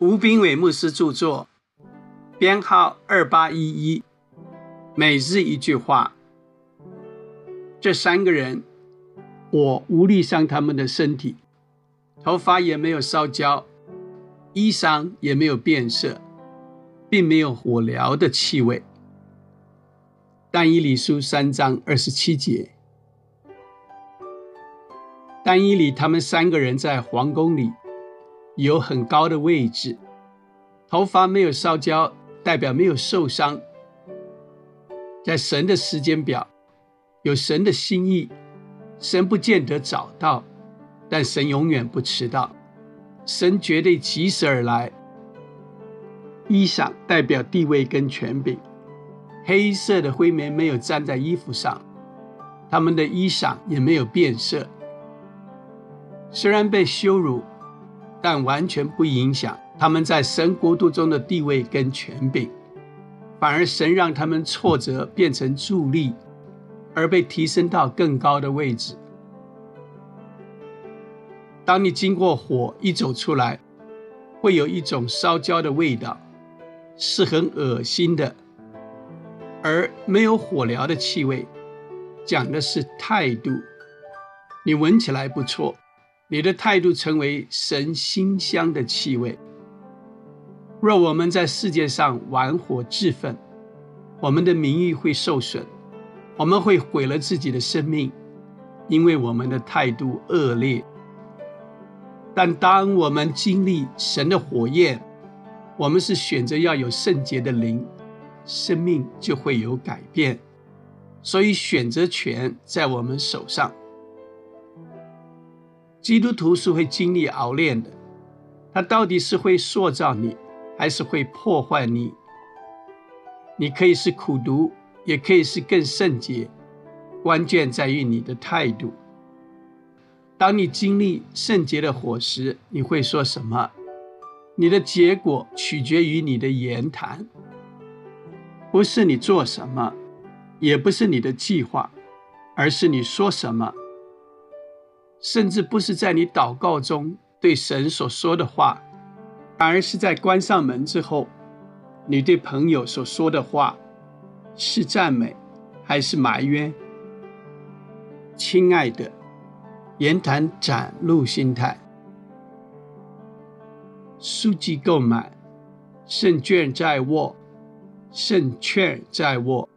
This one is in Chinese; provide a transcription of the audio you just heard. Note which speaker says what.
Speaker 1: 吴斌伟牧师著作，编号二八一一，每日一句话。这三个人，我无力伤他们的身体，头发也没有烧焦，衣裳也没有变色，并没有火燎的气味。但以理书三章二十七节，但以理他们三个人在皇宫里。有很高的位置，头发没有烧焦，代表没有受伤。在神的时间表，有神的心意，神不见得早到，但神永远不迟到，神绝对及时而来。衣裳代表地位跟权柄，黑色的灰棉没有粘在衣服上，他们的衣裳也没有变色，虽然被羞辱。但完全不影响他们在神国度中的地位跟权柄，反而神让他们挫折变成助力，而被提升到更高的位置。当你经过火一走出来，会有一种烧焦的味道，是很恶心的，而没有火疗的气味，讲的是态度，你闻起来不错。你的态度成为神馨香的气味。若我们在世界上玩火自焚，我们的名誉会受损，我们会毁了自己的生命，因为我们的态度恶劣。但当我们经历神的火焰，我们是选择要有圣洁的灵，生命就会有改变。所以选择权在我们手上。基督徒是会经历熬炼的，他到底是会塑造你，还是会破坏你？你可以是苦读，也可以是更圣洁，关键在于你的态度。当你经历圣洁的火时，你会说什么？你的结果取决于你的言谈，不是你做什么，也不是你的计划，而是你说什么。甚至不是在你祷告中对神所说的话，而是在关上门之后，你对朋友所说的话，是赞美还是埋怨？亲爱的，言谈展露心态。书籍购买，胜券在握，胜券在握。